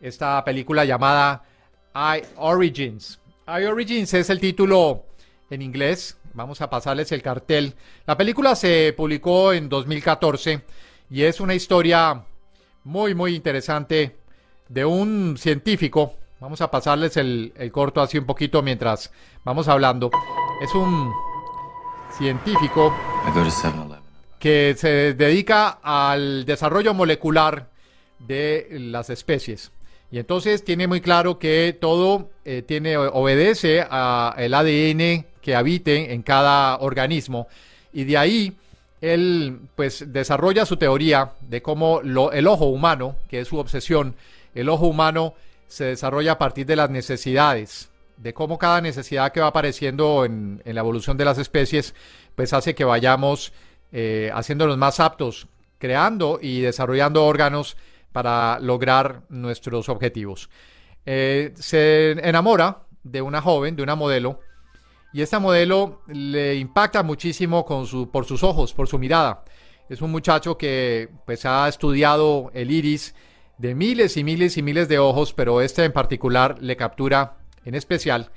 Esta película llamada I Origins. I Origins es el título en inglés. Vamos a pasarles el cartel. La película se publicó en 2014 y es una historia muy, muy interesante de un científico. Vamos a pasarles el, el corto así un poquito mientras vamos hablando. Es un científico I go to 7-Eleven. que se dedica al desarrollo molecular de las especies. Y entonces tiene muy claro que todo eh, tiene, obedece al ADN que habite en cada organismo. Y de ahí él pues desarrolla su teoría de cómo lo- el ojo humano, que es su obsesión, el ojo humano se desarrolla a partir de las necesidades, de cómo cada necesidad que va apareciendo en, la evolución de las especies, pues hace que vayamos eh, haciéndonos más aptos, creando y desarrollando órganos para lograr nuestros objetivos. Eh, se enamora de una joven, de una modelo, y esta modelo le impacta muchísimo por sus ojos, por su mirada. Es un muchacho que pues ha estudiado el iris de miles y miles y miles de ojos, pero este en particular le captura en especial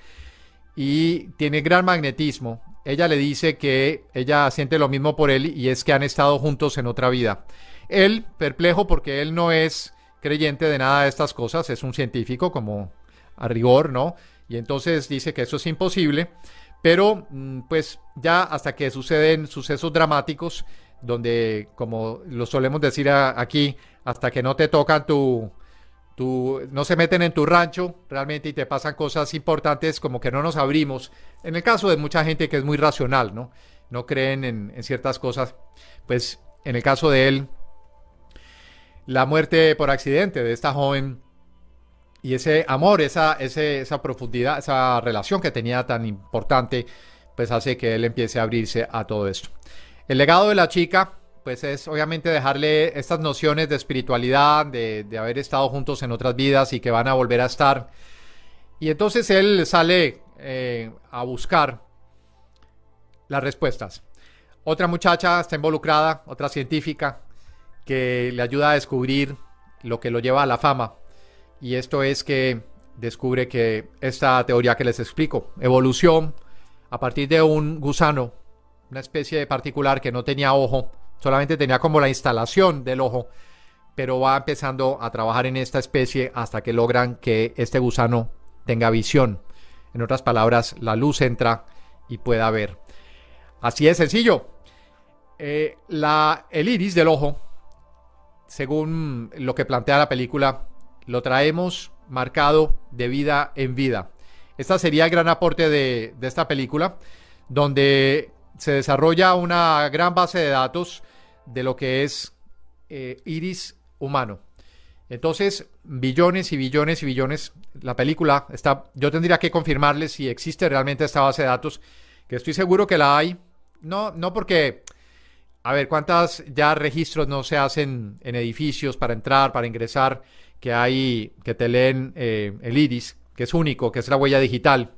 y tiene gran magnetismo. Ella le dice que ella siente lo mismo por él y es que han estado juntos en otra vida. Él, perplejo porque él no es creyente de nada de estas cosas, es un científico como a rigor, ¿no? Y entonces dice que eso es imposible, pero mm, pues ya hasta que suceden sucesos dramáticos, donde como lo solemos decir aquí, hasta que no te tocan tu, tu, no se meten en tu rancho realmente y te pasan cosas importantes como que no nos abrimos. En el caso de mucha gente que es muy racional, ¿no? No creen en, en ciertas cosas. Pues en el caso de él, la muerte por accidente de esta joven y ese amor, esa, esa profundidad, esa relación que tenía tan importante, pues hace que él empiece a abrirse a todo esto. El legado de la chica, pues es obviamente dejarle estas nociones de espiritualidad, de, de haber estado juntos en otras vidas y que van a volver a estar. Y entonces él sale eh, a buscar las respuestas. Otra muchacha está involucrada, otra científica, que le ayuda a descubrir lo que lo lleva a la fama. Y esto es que descubre que esta teoría que les explico, evolución a partir de un gusano, una especie particular que no tenía ojo, solamente tenía como la instalación del ojo, pero va empezando a trabajar en esta especie hasta que logran que este gusano tenga visión. En otras palabras, la luz entra y pueda ver. Así es sencillo. Eh, la, el iris del ojo, según lo que plantea la película, lo traemos marcado de vida en vida. Este sería el gran aporte de, esta película, donde se desarrolla una gran base de datos de lo que es eh, iris humano. Entonces, billones y billones y billones. La película está. Yo tendría que confirmarles si existe realmente esta base de datos, que estoy seguro que la hay. No, no porque. A ver, ¿cuántas ya registros no se hacen en edificios para entrar, para ingresar, que hay, que te leen eh, el iris, que es único, que es la huella digital?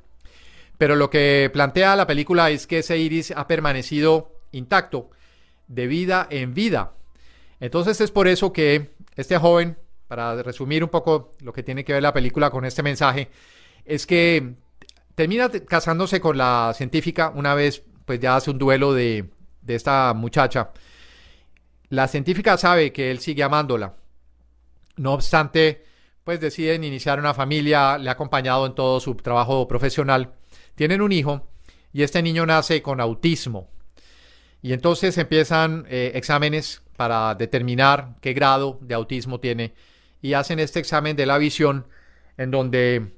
Pero lo que plantea la película es que ese iris ha permanecido intacto, de vida en vida. Entonces es por eso que este joven, para resumir un poco lo que tiene que ver la película con este mensaje, es que termina casándose con la científica una vez, pues ya hace un duelo de, de esta muchacha. La científica sabe que él sigue amándola. No obstante, pues deciden iniciar una familia, le ha acompañado en todo su trabajo profesional. Tienen un hijo y este niño nace con autismo. Y entonces empiezan eh, exámenes para determinar qué grado de autismo tiene y hacen este examen de la visión en donde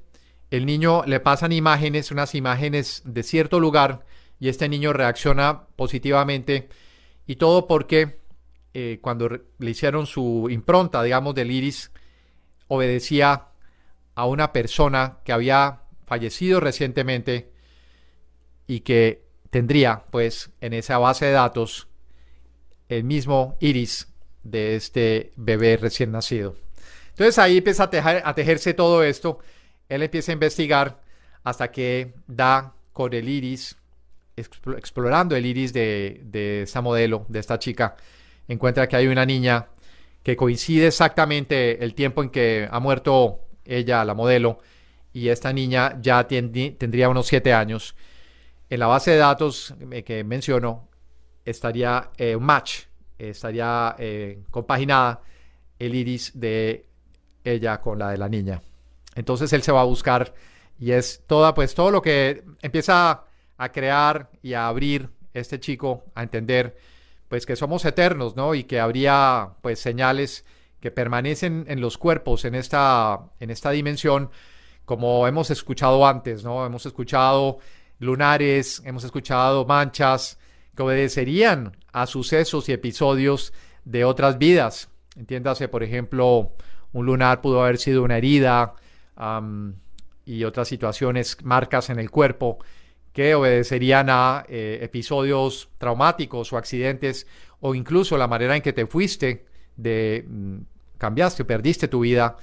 el niño le pasan imágenes, unas imágenes de cierto lugar y este niño reacciona positivamente y todo porque eh, cuando le hicieron su impronta, digamos, del iris, obedecía a una persona que había fallecido recientemente y que tendría, pues, en esa base de datos el mismo iris de este bebé recién nacido. Entonces ahí empieza a, tejerse todo esto. Él empieza a investigar hasta que da con el iris, explorando el iris de, de esta modelo, de esta chica, encuentra que hay una niña que coincide exactamente el tiempo en que ha muerto ella, la modelo, y esta niña ya tendría unos siete años. En la base de datos eh, que menciono estaría eh, un match, estaría eh, compaginada el iris de ella con la de la niña. Entonces él se va a buscar y es toda, pues todo lo que empieza a crear y a abrir este chico a entender pues que somos eternos, ¿no? Y que habría pues señales que permanecen en los cuerpos en esta, en esta dimensión, como hemos escuchado antes, ¿no? Hemos escuchado lunares, hemos escuchado manchas que obedecerían a sucesos y episodios de otras vidas. Entiéndase, por ejemplo, un lunar pudo haber sido una herida y otras situaciones, marcas en el cuerpo que obedecerían a eh, episodios traumáticos o accidentes o incluso la manera en que te fuiste, de mm, cambiaste, perdiste tu vida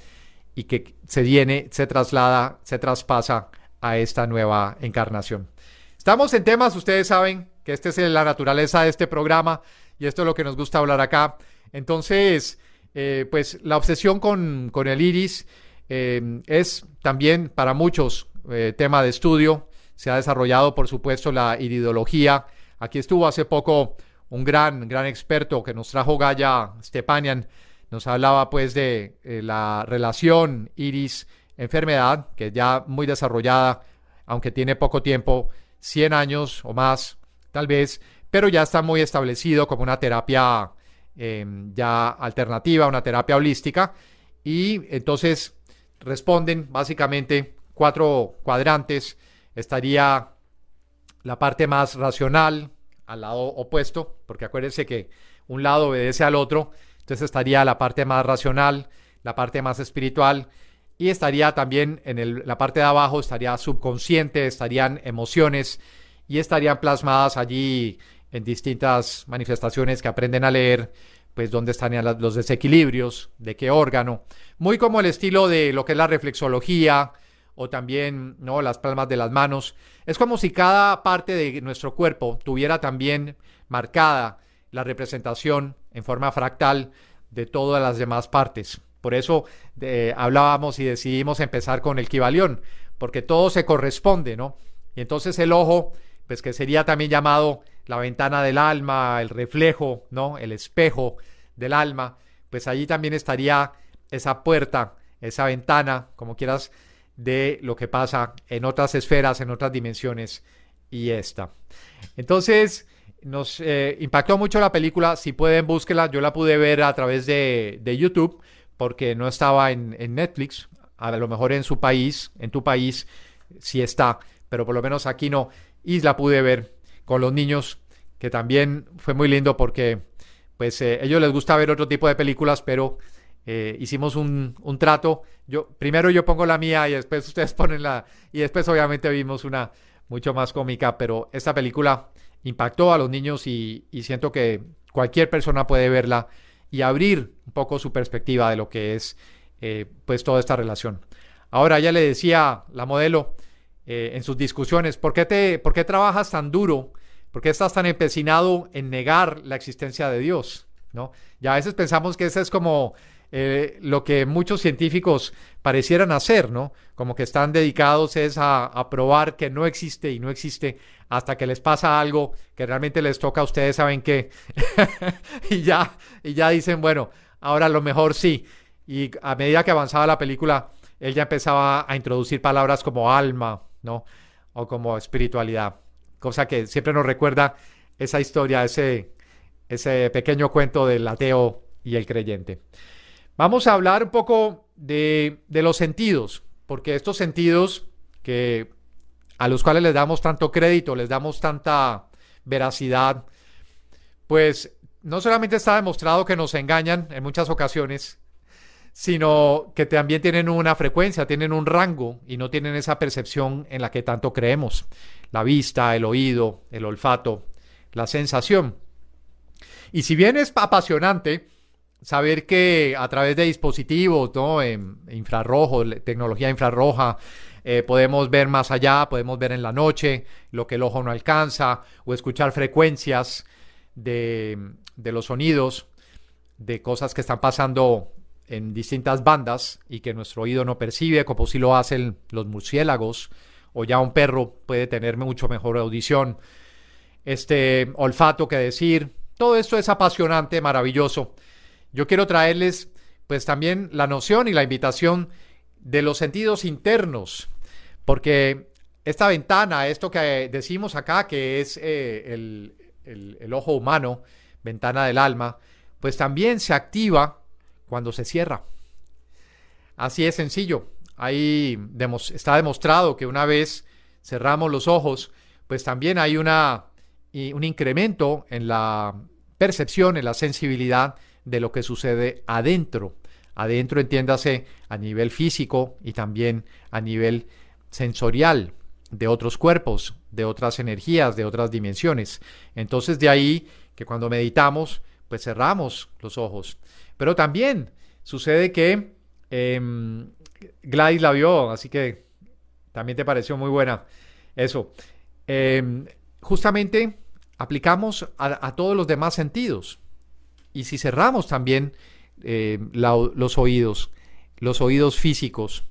y que se viene, se traslada, se traspasa a esta nueva encarnación. Estamos en temas, ustedes saben que esta es la naturaleza de este programa y esto es lo que nos gusta hablar acá. Entonces, eh, pues la obsesión con, el iris eh, es también para muchos tema de estudio se ha desarrollado, por supuesto, la iridología. Aquí estuvo hace poco un gran, gran experto que nos trajo Gaya Stepanian. Nos hablaba pues de eh, la relación iris-enfermedad, que ya muy desarrollada, aunque tiene poco tiempo, 100 años o más, tal vez, pero ya está muy establecido como una terapia em, ya alternativa, una terapia holística. Y entonces responden básicamente cuatro cuadrantes estaría la parte más racional al lado opuesto, porque acuérdense que un lado obedece al otro, entonces estaría la parte más racional, la parte más espiritual, y estaría también en la parte de abajo, estaría subconsciente, estarían emociones, y estarían plasmadas allí en distintas manifestaciones que aprenden a leer, pues dónde están los desequilibrios, de qué órgano, muy como el estilo de lo que es la reflexología, o también ¿no? las palmas de las manos. Es como si cada parte de nuestro cuerpo tuviera también marcada la representación en forma fractal de todas las demás partes. Por eso hablábamos y decidimos empezar con el Kibalión, porque todo se corresponde, ¿no? Y entonces el ojo, pues que sería también llamado la ventana del alma, el reflejo, ¿no? El espejo del alma, pues allí también estaría esa puerta, esa ventana, como quieras de lo que pasa en otras esferas, en otras dimensiones y esta. Entonces, nos eh, impactó mucho la película. Si pueden, búsquela. Yo la pude ver a través de, YouTube porque no estaba en, Netflix. A lo mejor en su país, en tu país, sí está, pero por lo menos aquí no. Y la pude ver con los niños, que también fue muy lindo porque pues eh, ellos les gusta ver otro tipo de películas, pero eh, hicimos un, un, trato. Yo, primero yo pongo la mía y después ustedes ponen la. Y después, obviamente, vimos una mucho más cómica. Pero esta película impactó a los niños y, siento que cualquier persona puede verla y abrir un poco su perspectiva de lo que es eh, pues toda esta relación. Ahora ella le decía, la modelo, eh, en sus discusiones, ¿por qué, te, ¿por qué trabajas tan duro? ¿Por qué estás tan empecinado en negar la existencia de Dios? ¿No? Ya a veces pensamos que ese es como eh, lo que muchos científicos parecieran hacer, ¿no? Como que están dedicados es a, probar que no existe y no existe hasta que les pasa algo que realmente les toca a ustedes, saben qué, y ya, y ya dicen, bueno, ahora lo mejor sí. y a medida que avanzaba la película, él ya empezaba a introducir palabras como alma, ¿no? O como espiritualidad, cosa que siempre nos recuerda esa historia, ese, ese pequeño cuento del ateo y el creyente. Vamos a hablar un poco de, los sentidos, porque estos sentidos que a los cuales les damos tanto crédito, les damos tanta veracidad, pues no solamente está demostrado que nos engañan en muchas ocasiones, sino que también tienen una frecuencia, tienen un rango y no tienen esa percepción en la que tanto creemos. La vista, el oído, el olfato, la sensación. Y si bien es apasionante saber que a través de dispositivos, ¿no? En infrarrojo, tecnología infrarroja, eh, podemos ver más allá, podemos ver en la noche lo que el ojo no alcanza, o escuchar frecuencias de, de los sonidos, de cosas que están pasando en distintas bandas y que nuestro oído no percibe, como si lo hacen los murciélagos, o ya un perro puede tener mucho mejor audición, este olfato que decir, todo esto es apasionante, maravilloso. Yo quiero traerles pues también la noción y la invitación de los sentidos internos, porque esta ventana, esto que decimos acá, que es eh, el, el ojo humano, ventana del alma, pues también se activa cuando se cierra. Así es sencillo. Ahí está demostrado que una vez cerramos los ojos, pues también hay una, un incremento en la percepción, en la sensibilidad de lo que sucede adentro. Adentro, entiéndase, a nivel físico y también a nivel sensorial de otros cuerpos, de otras energías, de otras dimensiones. Entonces de ahí que cuando meditamos, pues cerramos los ojos. Pero también sucede que eh, Gladys la vio, así que también te pareció muy buena. Eso. Em, justamente aplicamos a, todos los demás sentidos. Y si cerramos también eh, los oídos, los oídos físicos,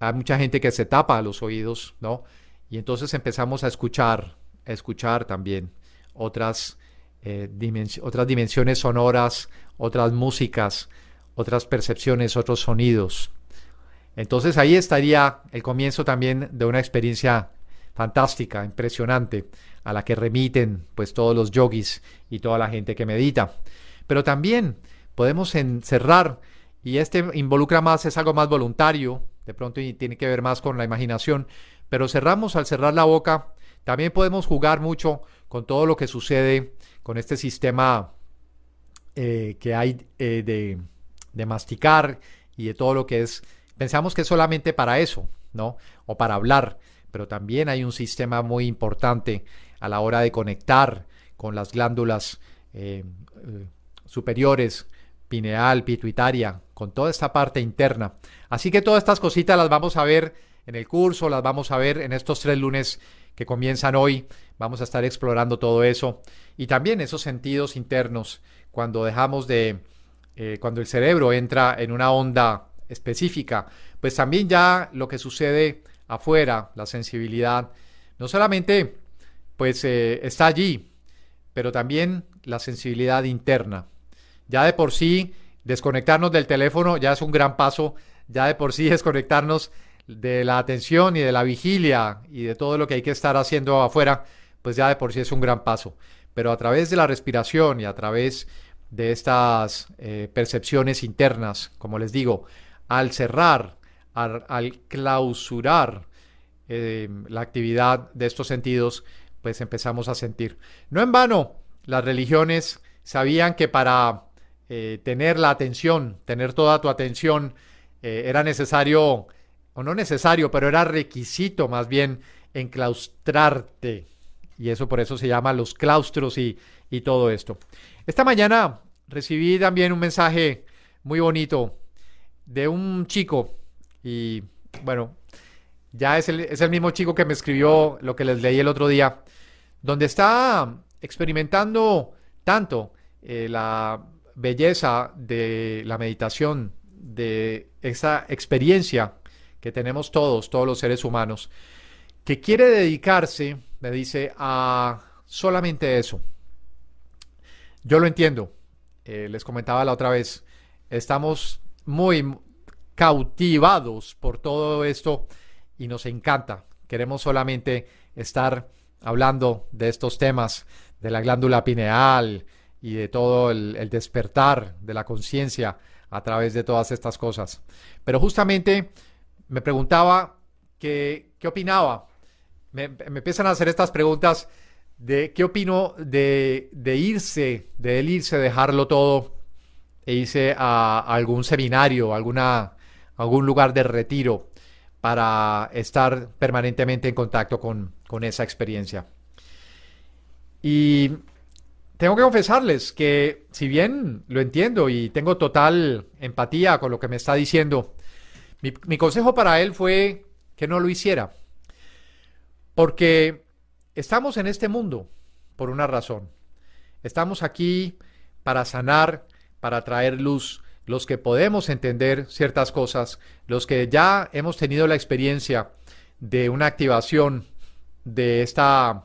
hay mucha gente que se tapa los oídos, ¿no? Y entonces empezamos a escuchar, a escuchar también otras, eh, otras dimensiones sonoras, otras músicas, otras percepciones, otros sonidos. Entonces ahí estaría el comienzo también de una experiencia fantástica, impresionante, a la que remiten pues todos los yogis y toda la gente que medita. Pero también podemos encerrar, y este involucra más, es algo más voluntario, de pronto y tiene que ver más con la imaginación, pero cerramos al cerrar la boca, también podemos jugar mucho con todo lo que sucede con este sistema eh, que hay eh, de, de masticar y de todo lo que es, pensamos que es solamente para eso, ¿no? O para hablar, pero también hay un sistema muy importante a la hora de conectar con las glándulas eh, superiores, pineal, pituitaria, con toda esta parte interna. Así que todas estas cositas las vamos a ver en el curso, las vamos a ver en estos tres lunes que comienzan hoy. Vamos a estar explorando todo eso y también esos sentidos internos cuando dejamos de, eh, cuando el cerebro entra en una onda específica, pues también ya lo que sucede afuera, la sensibilidad, no solamente pues eh, está allí, pero también la sensibilidad interna. Ya de por sí, desconectarnos del teléfono ya es un gran paso, ya de por sí desconectarnos de la atención y de la vigilia y de todo lo que hay que estar haciendo afuera, pues ya de por sí es un gran paso. Pero a través de la respiración y a través de estas eh, percepciones internas, como les digo, al cerrar al, clausurar eh, la actividad de estos sentidos, pues empezamos a sentir. No en vano, las religiones sabían que para eh, tener la atención, tener toda tu atención, eh, era necesario, o no necesario, pero era requisito más bien enclaustrarte. Y eso por eso se llama los claustros y, y todo esto. Esta mañana recibí también un mensaje muy bonito de un chico y bueno, ya es el, es el mismo chico que me escribió lo que les leí el otro día, donde está experimentando tanto eh, la belleza de la meditación, de esa experiencia que tenemos todos, todos los seres humanos, que quiere dedicarse, me dice, a solamente eso. Yo lo entiendo. Eh, les comentaba la otra vez, estamos muy cautivados por todo esto y nos encanta. Queremos solamente estar hablando de estos temas, de la glándula pineal y de todo el, despertar de la conciencia a través de todas estas cosas. Pero justamente me preguntaba qué opinaba. Me, empiezan a hacer estas preguntas de qué opino de, de irse, de él irse, dejarlo todo e irse a, algún seminario, alguna, algún lugar de retiro para estar permanentemente en contacto con, con esa experiencia. Y tengo que confesarles que si bien lo entiendo y tengo total empatía con lo que me está diciendo, mi, consejo para él fue que no lo hiciera. Porque estamos en este mundo por una razón. Estamos aquí para sanar, para traer luz, los que podemos entender ciertas cosas, los que ya hemos tenido la experiencia de una activación de esta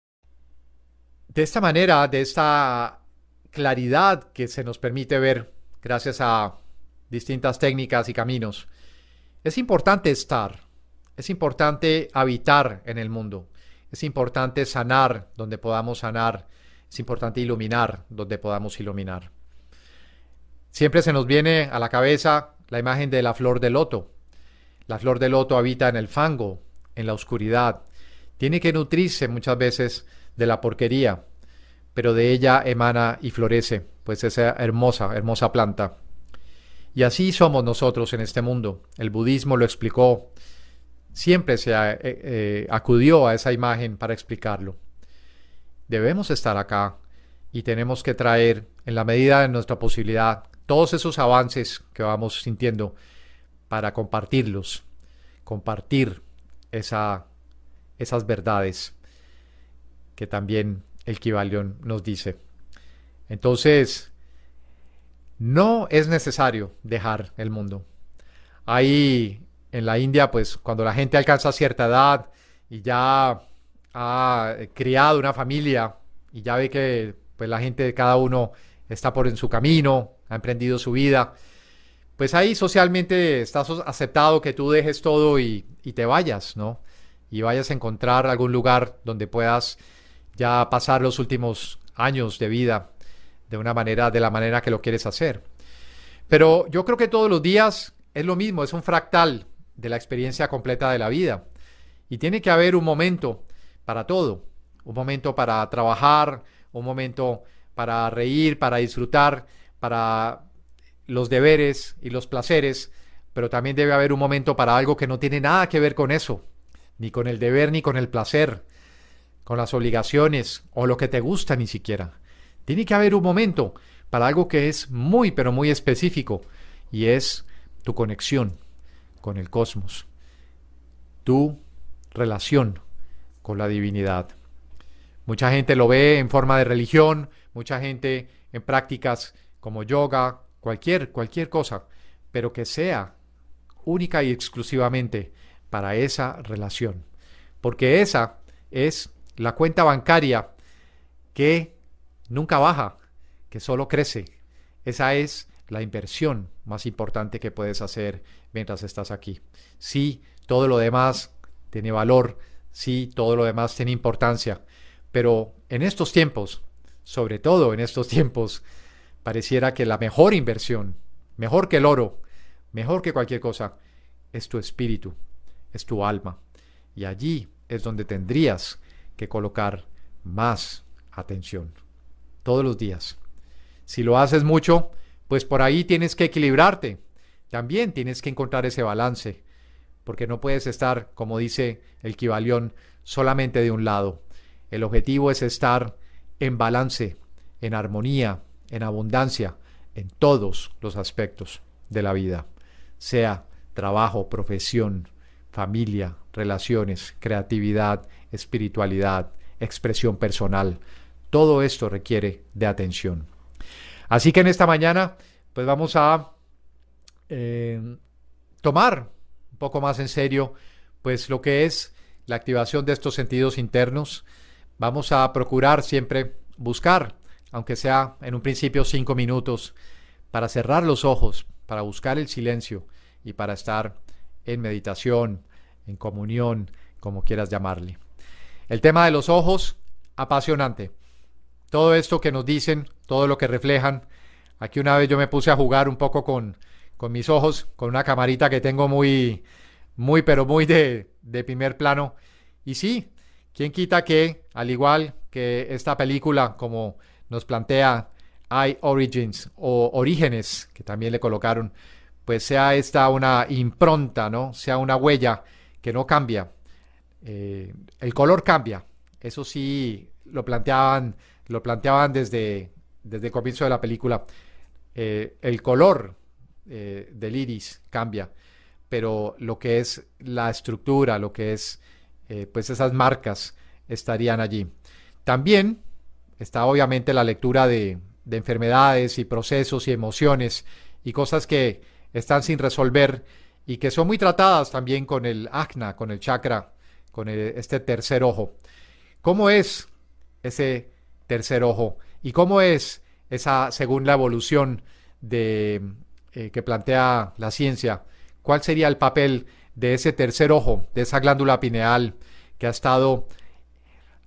De esta manera, de esta claridad que se nos permite ver gracias a distintas técnicas y caminos, es importante estar, es importante habitar en el mundo, es importante sanar donde podamos sanar, es importante iluminar donde podamos iluminar. Siempre se nos viene a la cabeza la imagen de la flor de loto. La flor de loto habita en el fango, en la oscuridad. Tiene que nutrirse muchas veces de la porquería, pero de ella emana y florece, pues esa hermosa, hermosa planta. Y así somos nosotros en este mundo. El budismo lo explicó, siempre se eh, eh, acudió a esa imagen para explicarlo. Debemos estar acá y tenemos que traer, en la medida de nuestra posibilidad, todos esos avances que vamos sintiendo para compartirlos, compartir esa, esas verdades que también el Kibalión nos dice. Entonces, no es necesario dejar el mundo. Ahí en la India, pues cuando la gente alcanza cierta edad y ya ha criado una familia y ya ve que pues la gente de cada uno está por en su camino, ha emprendido su vida, pues ahí socialmente estás aceptado que tú dejes todo y, y te vayas, ¿no? Y vayas a encontrar algún lugar donde puedas ya pasar los últimos años de vida de una manera, de la manera que lo quieres hacer. Pero yo creo que todos los días es lo mismo, es un fractal de la experiencia completa de la vida. Y tiene que haber un momento para todo, un momento para trabajar, un momento para reír, para disfrutar, para los deberes y los placeres, pero también debe haber un momento para algo que no tiene nada que ver con eso, ni con el deber ni con el placer, con las obligaciones o lo que te gusta ni siquiera. Tiene que haber un momento para algo que es muy pero muy específico y es tu conexión con el cosmos, tu relación con la divinidad. Mucha gente lo ve en forma de religión, mucha gente en prácticas como yoga, cualquier cualquier cosa, pero que sea única y exclusivamente para esa relación, porque esa es la cuenta bancaria que nunca baja, que solo crece. Esa es la inversión más importante que puedes hacer mientras estás aquí. Sí, todo lo demás tiene valor, sí, todo lo demás tiene importancia, pero en estos tiempos, sobre todo en estos tiempos, pareciera que la mejor inversión, mejor que el oro, mejor que cualquier cosa, es tu espíritu, es tu alma. Y allí es donde tendrías que colocar más atención, todos los días. Si lo haces mucho, pues por ahí tienes que equilibrarte. También tienes que encontrar ese balance, porque no puedes estar, como dice el Kibalión, solamente de un lado. El objetivo es estar en balance, en armonía, en abundancia, en todos los aspectos de la vida, sea trabajo, profesión, familia, relaciones, creatividad, espiritualidad, expresión personal. Todo esto requiere de atención. Así que en esta mañana, pues vamos a eh, tomar un poco más en serio, pues lo que es la activación de estos sentidos internos. Vamos a procurar siempre buscar, aunque sea en un principio cinco minutos, para cerrar los ojos, para buscar el silencio y para estar en meditación, en comunión, como quieras llamarle. El tema de los ojos, apasionante. Todo esto que nos dicen, todo lo que reflejan. Aquí una vez yo me puse a jugar un poco con, con mis ojos, con una camarita que tengo muy, muy, pero muy de, de primer plano. Y sí, ¿quién quita que, al igual que esta película, como nos plantea I Origins o Orígenes, que también le colocaron, pues sea esta una impronta, ¿no? Sea una huella que no cambia. Eh, el color cambia. Eso sí lo planteaban, lo planteaban desde, desde el comienzo de la película. Eh, el color eh, del iris cambia, pero lo que es la estructura, lo que es pues esas marcas estarían allí. También está obviamente la lectura de, de enfermedades y procesos y emociones y cosas que están sin resolver y que son muy tratadas también con el ajna, con el chakra, con este tercer ojo. ¿Cómo es ese tercer ojo? ¿Y cómo es esa, según la evolución de, eh, que plantea la ciencia, cuál sería el papel de ese tercer ojo, de esa glándula pineal que ha estado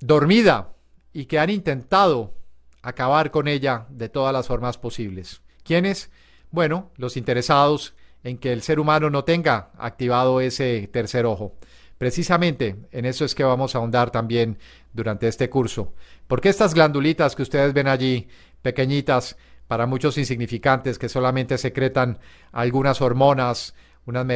dormida y que han intentado acabar con ella de todas las formas posibles? ¿Quiénes? Bueno, los interesados en que el ser humano no tenga activado ese tercer ojo. Precisamente en eso es que vamos a ahondar también durante este curso. Porque estas glandulitas que ustedes ven allí, pequeñitas, para muchos insignificantes, que solamente secretan algunas hormonas, unas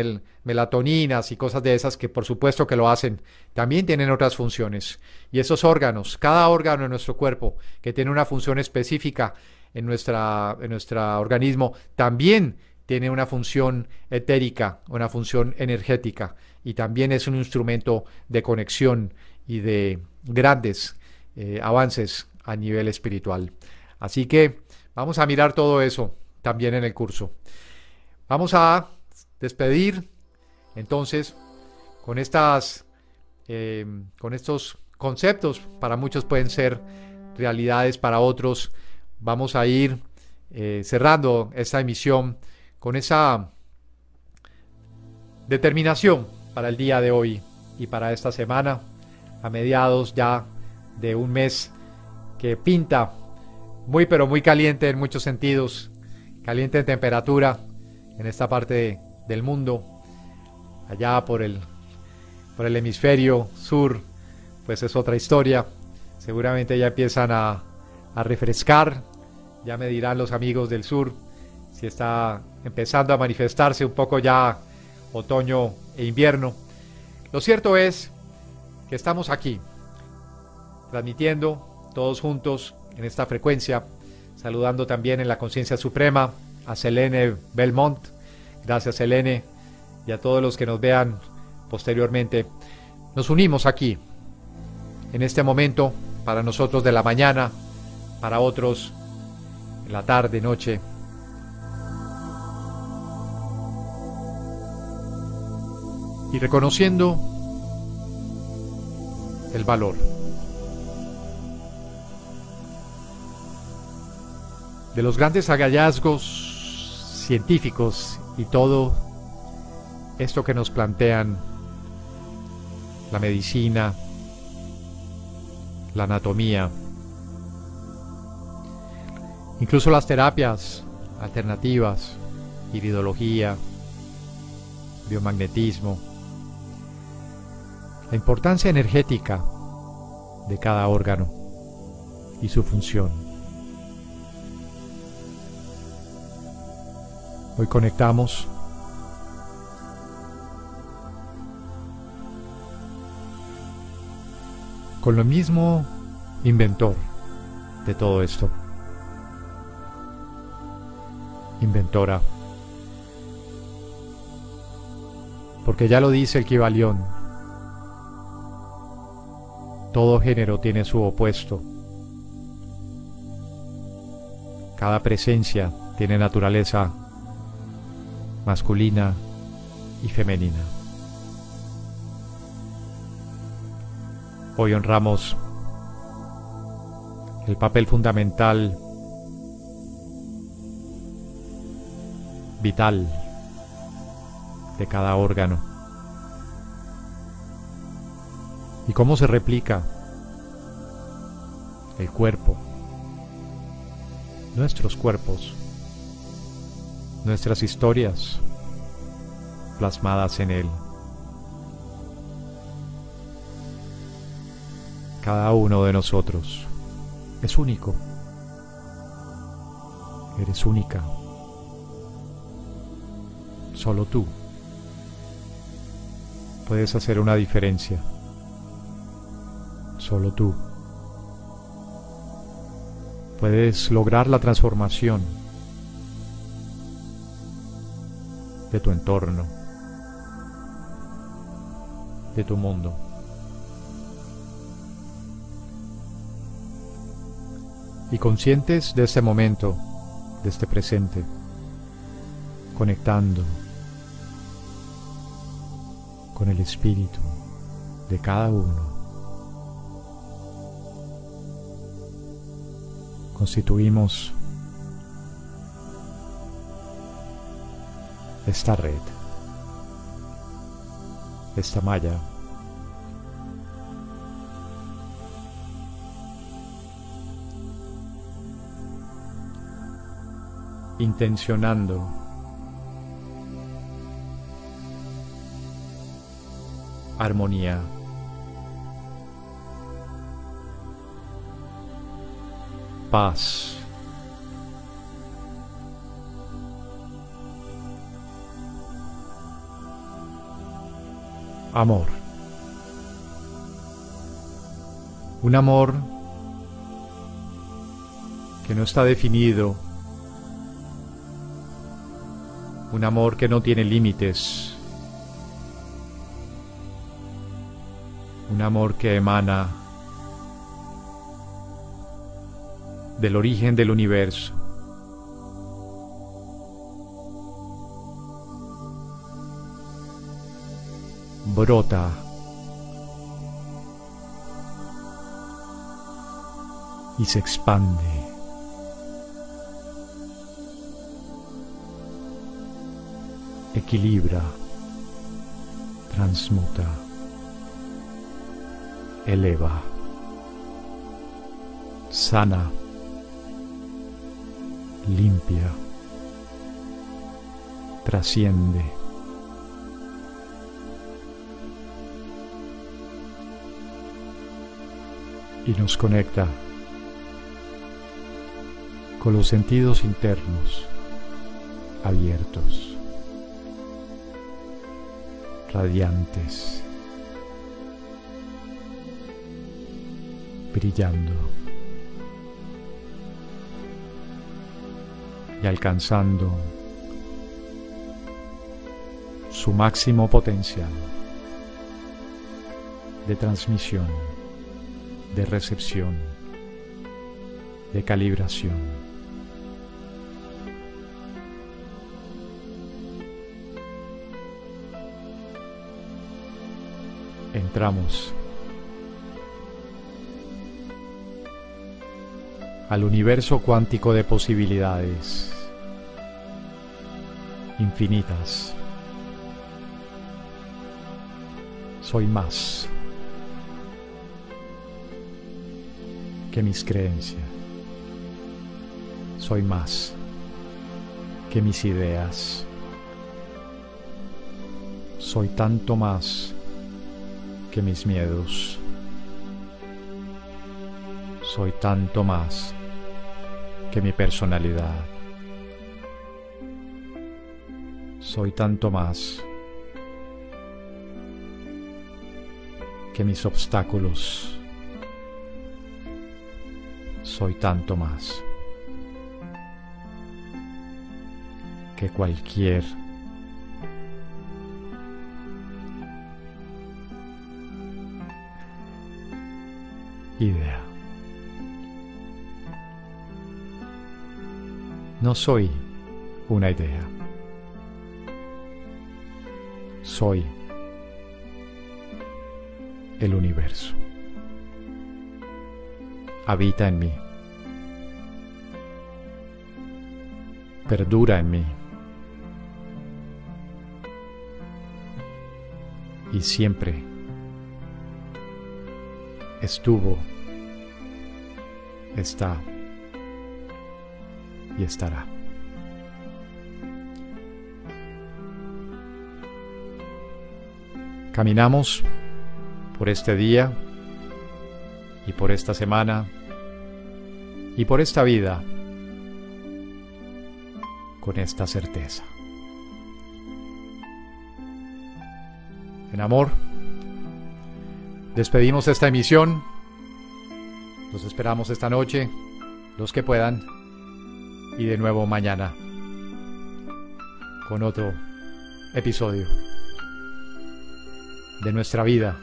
melatoninas y cosas de esas que por supuesto que lo hacen, también tienen otras funciones. Y esos órganos, cada órgano en nuestro cuerpo que tiene una función específica, en, nuestra, en nuestro organismo también tiene una función etérica, una función energética y también es un instrumento de conexión y de grandes eh, avances a nivel espiritual. Así que vamos a mirar todo eso también en el curso. Vamos a despedir entonces con estas eh, con estos conceptos para muchos pueden ser realidades para otros vamos a ir eh, cerrando esta emisión con esa determinación para el día de hoy y para esta semana, a mediados ya de un mes que pinta muy pero muy caliente en muchos sentidos, caliente en temperatura en esta parte del mundo, allá por el, por el hemisferio sur, pues es otra historia. Seguramente ya empiezan a, a refrescar. Ya me dirán los amigos del sur si está empezando a manifestarse un poco ya otoño e invierno. Lo cierto es que estamos aquí, transmitiendo todos juntos en esta frecuencia, saludando también en la conciencia suprema a Selene Belmont. Gracias Selene y a todos los que nos vean posteriormente. Nos unimos aquí, en este momento, para nosotros de la mañana, para otros en la tarde, noche. Y reconociendo el valor. De los grandes hallazgos científicos y todo esto que nos plantean la medicina, la anatomía, Incluso las terapias alternativas, iridología, biomagnetismo, la importancia energética de cada órgano y su función. Hoy conectamos con lo mismo inventor de todo esto. Inventora. Porque ya lo dice el Kibalión. Todo género tiene su opuesto. Cada presencia tiene naturaleza masculina y femenina. Hoy honramos el papel fundamental, vital de cada órgano y cómo se replica el cuerpo, nuestros cuerpos, nuestras historias plasmadas en él. Cada uno de nosotros es único. Eres única. Solo tú puedes hacer una diferencia. Solo tú puedes lograr la transformación de tu entorno, de tu mundo. y conscientes de este momento, de este presente, conectando con el espíritu de cada uno. Constituimos esta red, esta malla intencionando armonía. Paz. Amor. Un amor que no está definido un amor que no tiene límites, un amor que emana del origen del universo. Brota. Y se expande. equilibra, transmuta, eleva, sana, limpia, trasciende. Y nos conecta con los sentidos internos abiertos radiantes, brillando y alcanzando su máximo potencial de transmisión, de recepción, de calibración. entramos al universo cuántico de posibilidades infinitas. Soy más que mis creencias. Soy más que mis ideas. Soy tanto más que mis miedos. Soy tanto más que mi personalidad. Soy tanto más que mis obstáculos. Soy tanto más que cualquier idea. No soy una idea. Soy el universo. Habita en mí. Perdura en mí. Y siempre estuvo, está y estará. Caminamos por este día y por esta semana y por esta vida con esta certeza. En amor, despedimos esta emisión. Los esperamos esta noche, los que puedan, y de nuevo mañana con otro episodio de nuestra vida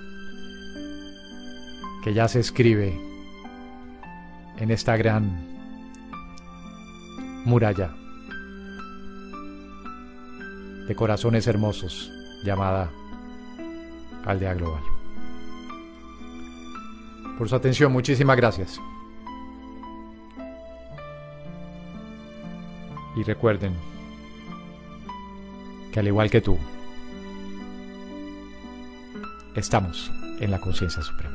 que ya se escribe en esta gran muralla de corazones hermosos llamada Aldea Global. Por su atención, muchísimas gracias. Y recuerden que al igual que tú, estamos en la conciencia suprema.